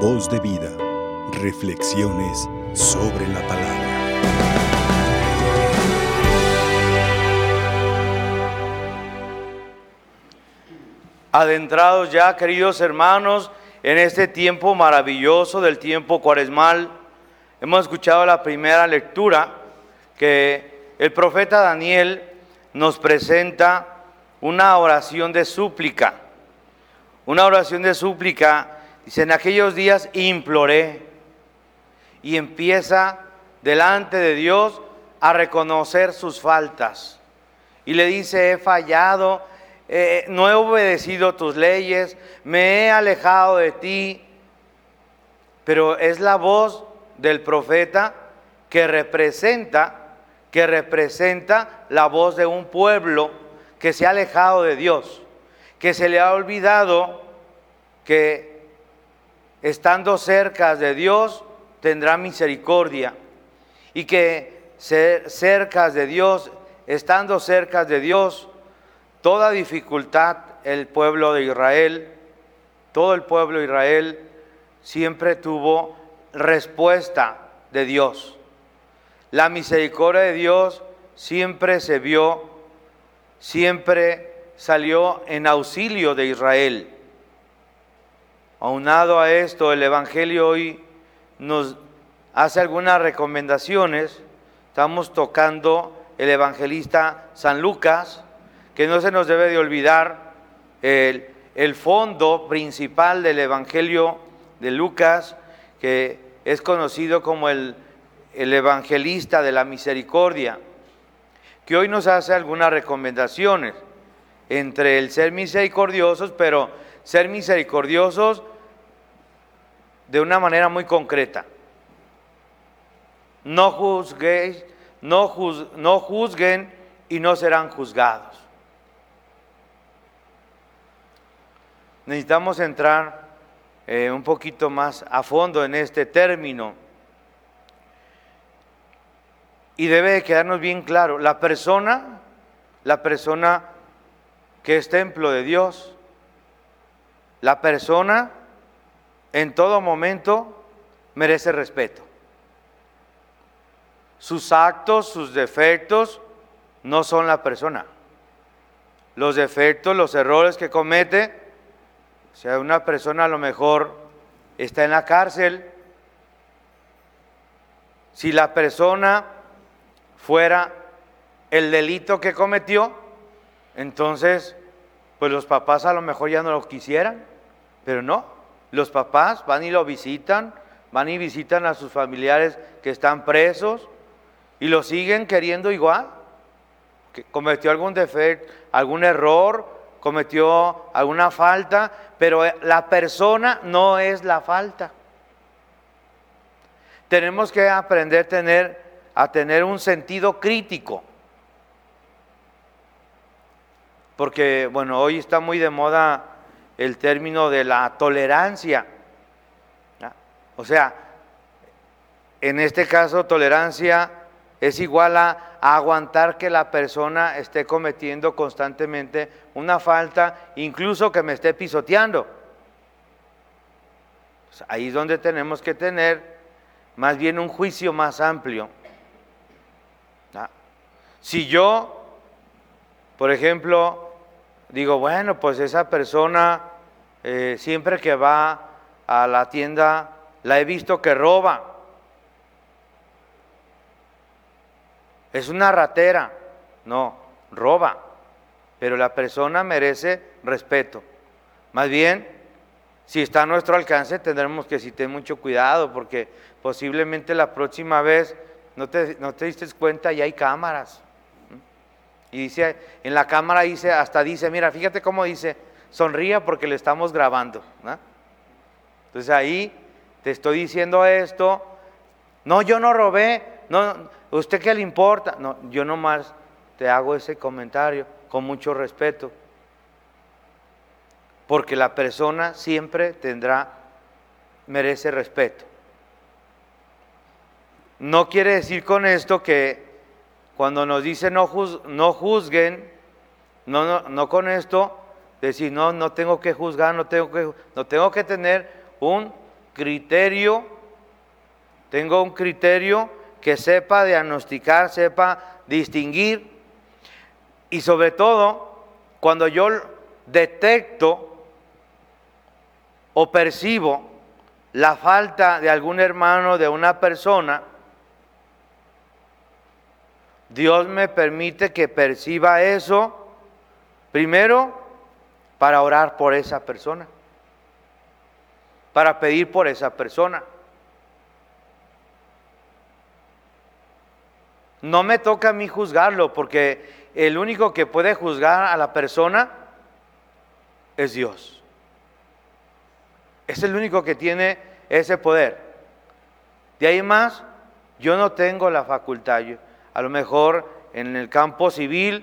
Voz de vida. Reflexiones sobre la palabra. Adentrados ya, queridos hermanos, en este tiempo maravilloso del tiempo cuaresmal, hemos escuchado la primera lectura que el profeta Daniel nos presenta una oración de súplica. Una oración de súplica Dice, en aquellos días imploré y empieza delante de Dios a reconocer sus faltas. Y le dice, he fallado, eh, no he obedecido tus leyes, me he alejado de ti. Pero es la voz del profeta que representa, que representa la voz de un pueblo que se ha alejado de Dios, que se le ha olvidado que estando cerca de Dios, tendrá misericordia. Y que cerca de Dios, estando cerca de Dios, toda dificultad, el pueblo de Israel, todo el pueblo de Israel siempre tuvo respuesta de Dios. La misericordia de Dios siempre se vio, siempre salió en auxilio de Israel. Aunado a esto, el Evangelio hoy nos hace algunas recomendaciones. Estamos tocando el evangelista San Lucas, que no se nos debe de olvidar el, el fondo principal del Evangelio de Lucas, que es conocido como el, el evangelista de la misericordia, que hoy nos hace algunas recomendaciones entre el ser misericordiosos, pero ser misericordiosos de una manera muy concreta. No juzguéis, no, no juzguen y no serán juzgados. Necesitamos entrar eh, un poquito más a fondo en este término. Y debe de quedarnos bien claro, la persona, la persona que es templo de Dios, la persona en todo momento merece respeto. Sus actos, sus defectos no son la persona. Los defectos, los errores que comete, o sea, una persona a lo mejor está en la cárcel, si la persona fuera el delito que cometió, entonces pues los papás a lo mejor ya no lo quisieran, pero no. Los papás van y lo visitan, van y visitan a sus familiares que están presos y lo siguen queriendo igual. Cometió algún defecto, algún error, cometió alguna falta, pero la persona no es la falta. Tenemos que aprender a tener, a tener un sentido crítico. Porque, bueno, hoy está muy de moda el término de la tolerancia. O sea, en este caso tolerancia es igual a, aguantar que la persona esté cometiendo constantemente una falta, incluso que me esté pisoteando. ahí es donde tenemos que tener más bien un juicio más amplio. Si yo, por ejemplo, digo, bueno, pues esa persona eh, siempre que va a la tienda la he visto que roba. Es una ratera, no, roba, pero la persona merece respeto. Más bien, si está a nuestro alcance, tendremos que tener mucho cuidado, porque posiblemente la próxima vez no te, no te diste cuenta y hay cámaras. Y dice, en la cámara dice, hasta dice, mira, fíjate cómo dice, sonría porque le estamos grabando. Entonces ahí te estoy diciendo esto, no, yo no robé, no, ¿usted qué le importa? No, yo nomás te hago ese comentario con mucho respeto. Porque la persona siempre tendrá, merece respeto. No quiere decir con esto que cuando nos dice no, no juzguen, no, no, no, con esto decir, no, no tengo que juzgar, no tengo que, no tengo que tener un criterio, tengo un criterio que sepa diagnosticar, sepa distinguir y sobre todo cuando yo detecto o percibo la falta de algún hermano, de una persona, Dios me permite que perciba eso, primero para orar por esa persona, para pedir por esa persona. No me toca a mí juzgarlo, porque el único que puede juzgar a la persona es Dios. Es el único que tiene ese poder. De ahí más, yo no tengo la facultad. A lo mejor en el campo civil,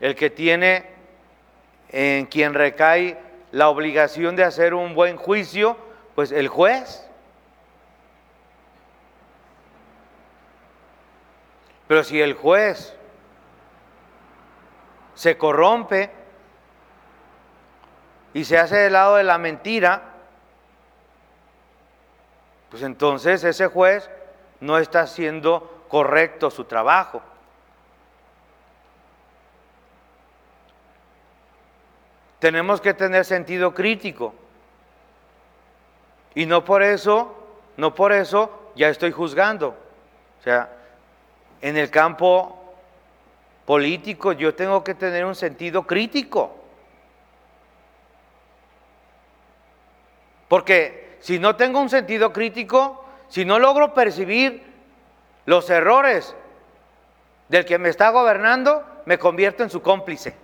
el que tiene en quien recae la obligación de hacer un buen juicio, pues el juez. Pero si el juez se corrompe y se hace del lado de la mentira, pues entonces ese juez no está haciendo correcto su trabajo. Tenemos que tener sentido crítico. Y no por eso, no por eso ya estoy juzgando. O sea, en el campo político yo tengo que tener un sentido crítico. Porque si no tengo un sentido crítico, si no logro percibir los errores del que me está gobernando, me convierto en su cómplice.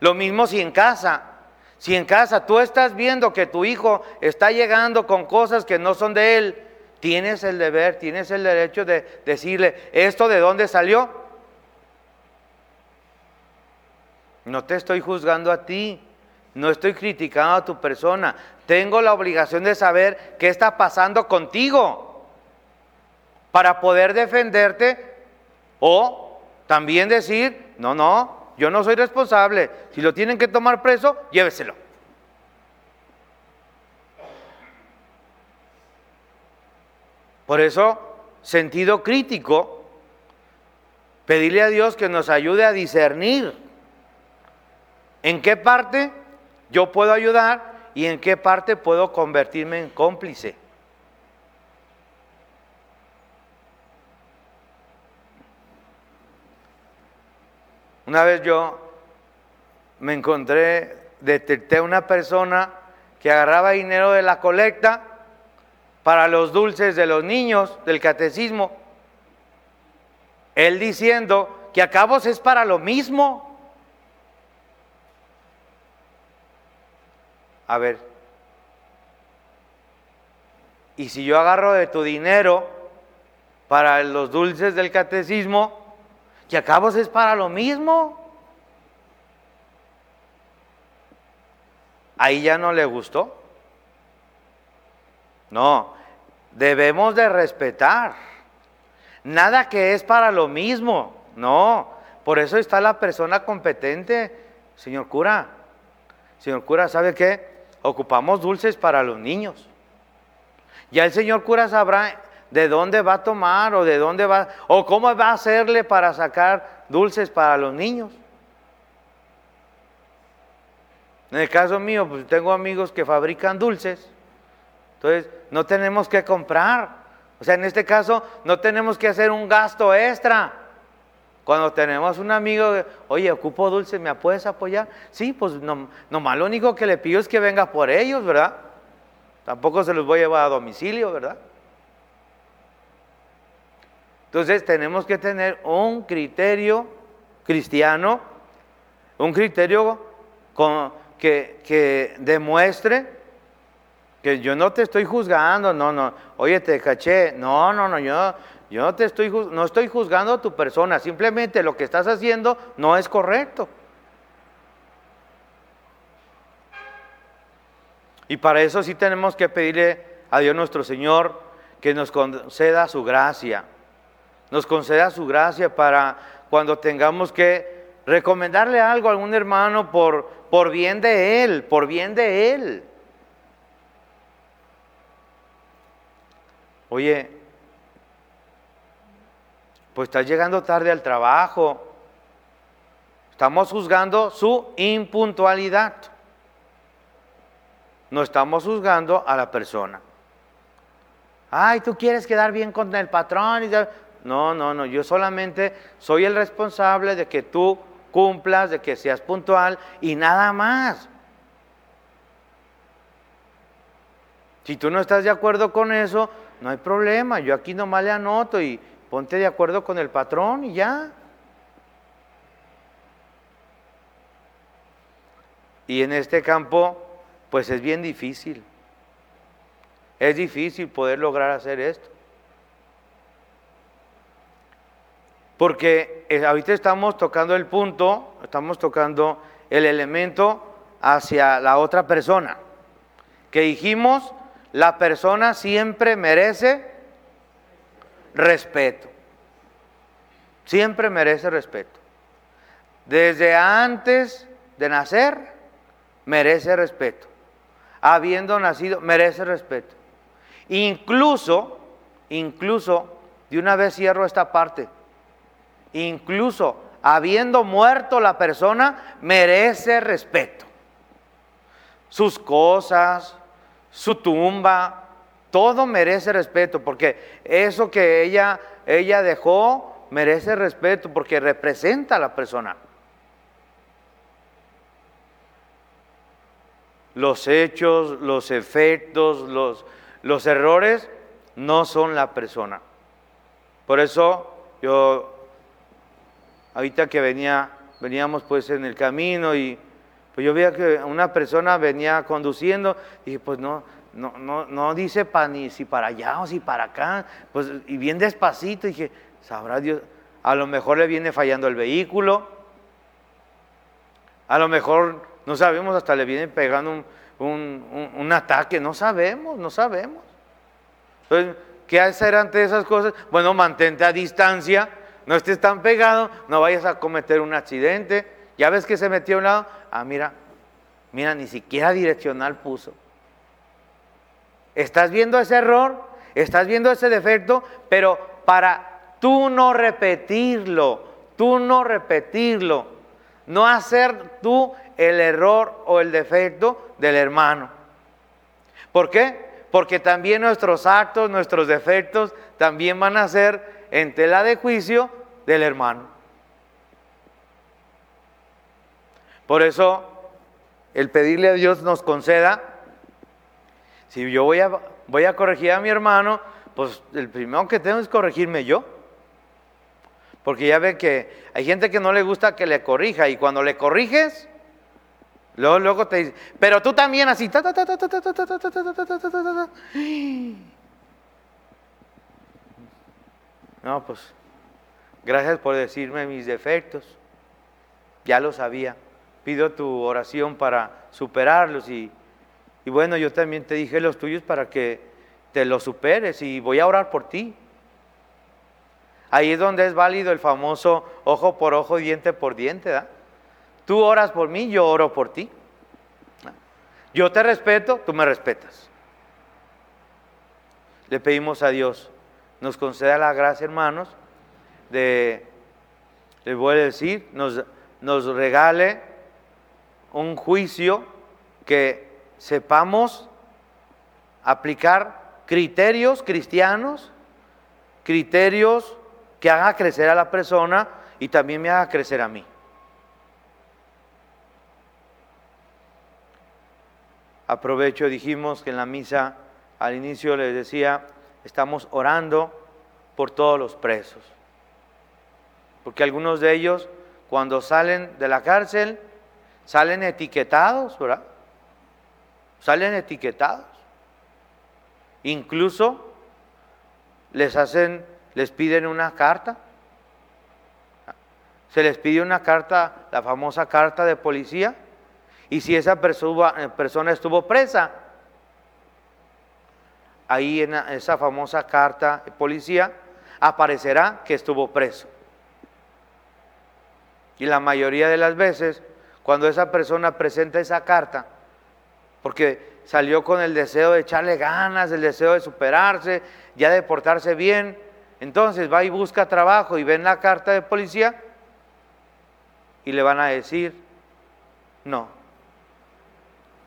Lo mismo si en casa, si en casa tú estás viendo que tu hijo está llegando con cosas que no son de él, tienes el deber, tienes el derecho de decirle, ¿esto de dónde salió? No te estoy juzgando a ti, no estoy criticando a tu persona. Tengo la obligación de saber qué está pasando contigo para poder defenderte o también decir, no, no, yo no soy responsable. Si lo tienen que tomar preso, lléveselo. Por eso, sentido crítico, pedirle a Dios que nos ayude a discernir en qué parte yo puedo ayudar y en qué parte puedo convertirme en cómplice. Una vez yo me encontré, detecté una persona que agarraba dinero de la colecta para los dulces de los niños del catecismo. Él diciendo que a cabos es para lo mismo. A ver, y si yo agarro de tu dinero para los dulces del catecismo, que a cabos es para lo mismo. Ahí ya no le gustó. No, debemos de respetar. Nada que es para lo mismo, no. Por eso está la persona competente, señor cura. Señor cura, ¿sabe qué? Ocupamos dulces para los niños. Ya el señor cura sabrá de dónde va a tomar o de dónde va, o cómo va a hacerle para sacar dulces para los niños. En el caso mío, pues tengo amigos que fabrican dulces. Entonces, no tenemos que comprar. O sea, en este caso, no tenemos que hacer un gasto extra. Cuando tenemos un amigo, oye, ocupo dulce, ¿me puedes apoyar? Sí, pues no, nomás lo único que le pido es que venga por ellos, ¿verdad? Tampoco se los voy a llevar a domicilio, ¿verdad? Entonces tenemos que tener un criterio cristiano, un criterio que, que demuestre que yo no te estoy juzgando, no, no, oye, te caché, no, no, no, yo, yo no te estoy, no estoy juzgando a tu persona, simplemente lo que estás haciendo no es correcto. Y para eso sí tenemos que pedirle a Dios nuestro Señor que nos conceda su gracia, nos conceda su gracia para cuando tengamos que recomendarle algo a algún hermano por, por bien de él, por bien de él. Oye, pues estás llegando tarde al trabajo. Estamos juzgando su impuntualidad. No estamos juzgando a la persona. Ay, tú quieres quedar bien con el patrón. No, no, no. Yo solamente soy el responsable de que tú cumplas, de que seas puntual y nada más. Si tú no estás de acuerdo con eso, no hay problema. Yo aquí nomás le anoto y ponte de acuerdo con el patrón y ya. Y en este campo, pues es bien difícil. Es difícil poder lograr hacer esto. Porque eh, ahorita estamos tocando el punto, estamos tocando el elemento hacia la otra persona. Que dijimos, la persona siempre merece respeto. Siempre merece respeto. Desde antes de nacer, merece respeto. Habiendo nacido, merece respeto. Incluso, incluso, de una vez cierro esta parte, incluso habiendo muerto la persona, merece respeto. Sus cosas, su tumba, todo merece respeto, porque eso que ella, ella dejó merece respeto, porque representa a la persona. Los hechos, los efectos, los, los errores no son la persona. Por eso yo ahorita que venía, veníamos pues en el camino y pues yo veía que una persona venía conduciendo y pues no, no, no, no dice para ni si para allá o si para acá, pues y bien despacito, dije, sabrá Dios, a lo mejor le viene fallando el vehículo, a lo mejor, no sabemos, hasta le viene pegando un, un ataque, no sabemos, no sabemos. Entonces, ¿qué hacer ante esas cosas? Bueno, mantente a distancia no estés tan pegado, no vayas a cometer un accidente. Ya ves que se metió a un lado, ah, mira, mira, ni siquiera direccional puso. Estás viendo ese error, estás viendo ese defecto, pero para tú no repetirlo, tú no repetirlo, no hacer tú el error o el defecto del hermano. ¿Por qué? Porque también nuestros actos, nuestros defectos, también van a ser en tela de juicio del hermano. Por eso, el pedirle a Dios nos conceda, si yo voy a, voy a corregir a mi hermano, pues el primero que tengo es corregirme yo. Porque ya ve que hay gente que no le gusta que le corrija y cuando le corriges, luego, luego te dice, pero tú también así. No, pues gracias por decirme mis defectos. Ya lo sabía. Pido tu oración para superarlos y, y bueno, yo también te dije los tuyos para que te los superes y voy a orar por ti. Ahí es donde es válido el famoso ojo por ojo, diente por diente. ¿da? Tú oras por mí, yo oro por ti. Yo te respeto, tú me respetas. Le pedimos a Dios nos conceda la gracia, hermanos, de, les voy a decir, nos, nos regale un juicio que sepamos aplicar criterios cristianos, criterios que hagan crecer a la persona y también me haga crecer a mí. Aprovecho, dijimos que en la misa al inicio les decía, estamos orando por todos los presos. Porque algunos de ellos, cuando salen de la cárcel, salen etiquetados, ¿verdad? Salen etiquetados. Incluso les hacen, les piden una carta. Se les pide una carta, la famosa carta de policía. Y si esa persona estuvo presa, ahí en esa famosa carta de policía aparecerá que estuvo preso. Y la mayoría de las veces, cuando esa persona presenta esa carta, porque salió con el deseo de echarle ganas, el deseo de superarse, ya de portarse bien, entonces va y busca trabajo y ven la carta de policía y le van a decir, no,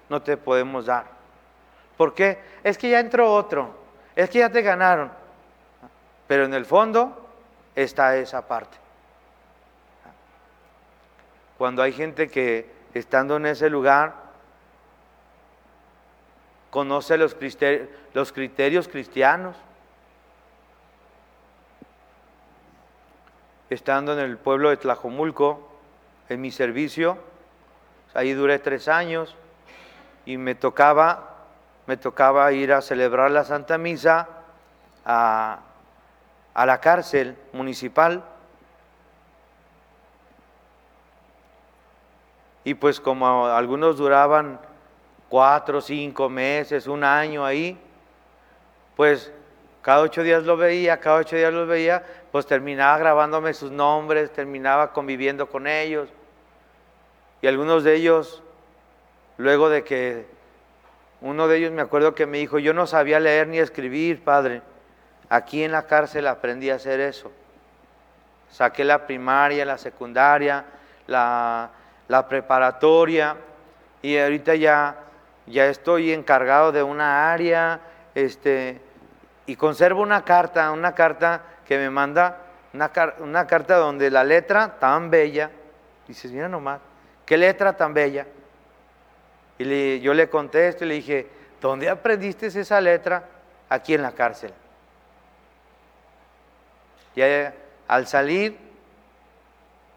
no te podemos dar. ¿Por qué? Es que ya entró otro, es que ya te ganaron. Pero en el fondo está esa parte. Cuando hay gente que estando en ese lugar conoce los criterios, cristianos, estando en el pueblo de Tlajomulco, en mi servicio, ahí duré tres años y me tocaba, me tocaba ir a celebrar la Santa Misa a, a la cárcel municipal. Y pues como algunos duraban cuatro, cinco meses, un año ahí, pues cada ocho días lo veía, cada ocho días lo veía, pues terminaba grabándome sus nombres, terminaba conviviendo con ellos. Y algunos de ellos, luego de que uno de ellos me acuerdo que me dijo, yo no sabía leer ni escribir, padre. Aquí en la cárcel aprendí a hacer eso. Saqué la primaria, la secundaria, la, la preparatoria y ahorita ya, ya estoy encargado de una área, este, y conservo una carta, una carta que me manda, una, una carta donde la letra tan bella, dices, mira nomás, qué letra tan bella. Y yo le contesto y le dije, ¿dónde aprendiste esa letra? Aquí en la cárcel. Y al salir,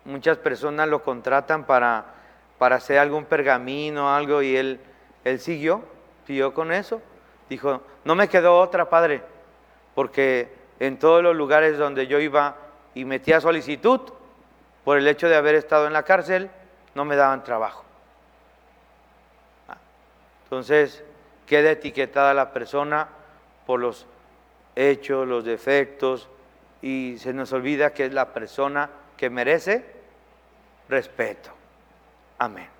muchas personas lo contratan para, para hacer algún pergamino, algo, y él, él siguió, siguió con eso. Dijo, no me quedó otra, padre porque en todos los lugares donde yo iba y metía solicitud, por el hecho de haber estado en la cárcel, no me daban trabajo. Entonces, queda etiquetada la persona por los hechos, los defectos, y se nos olvida que es la persona que merece respeto. Amén.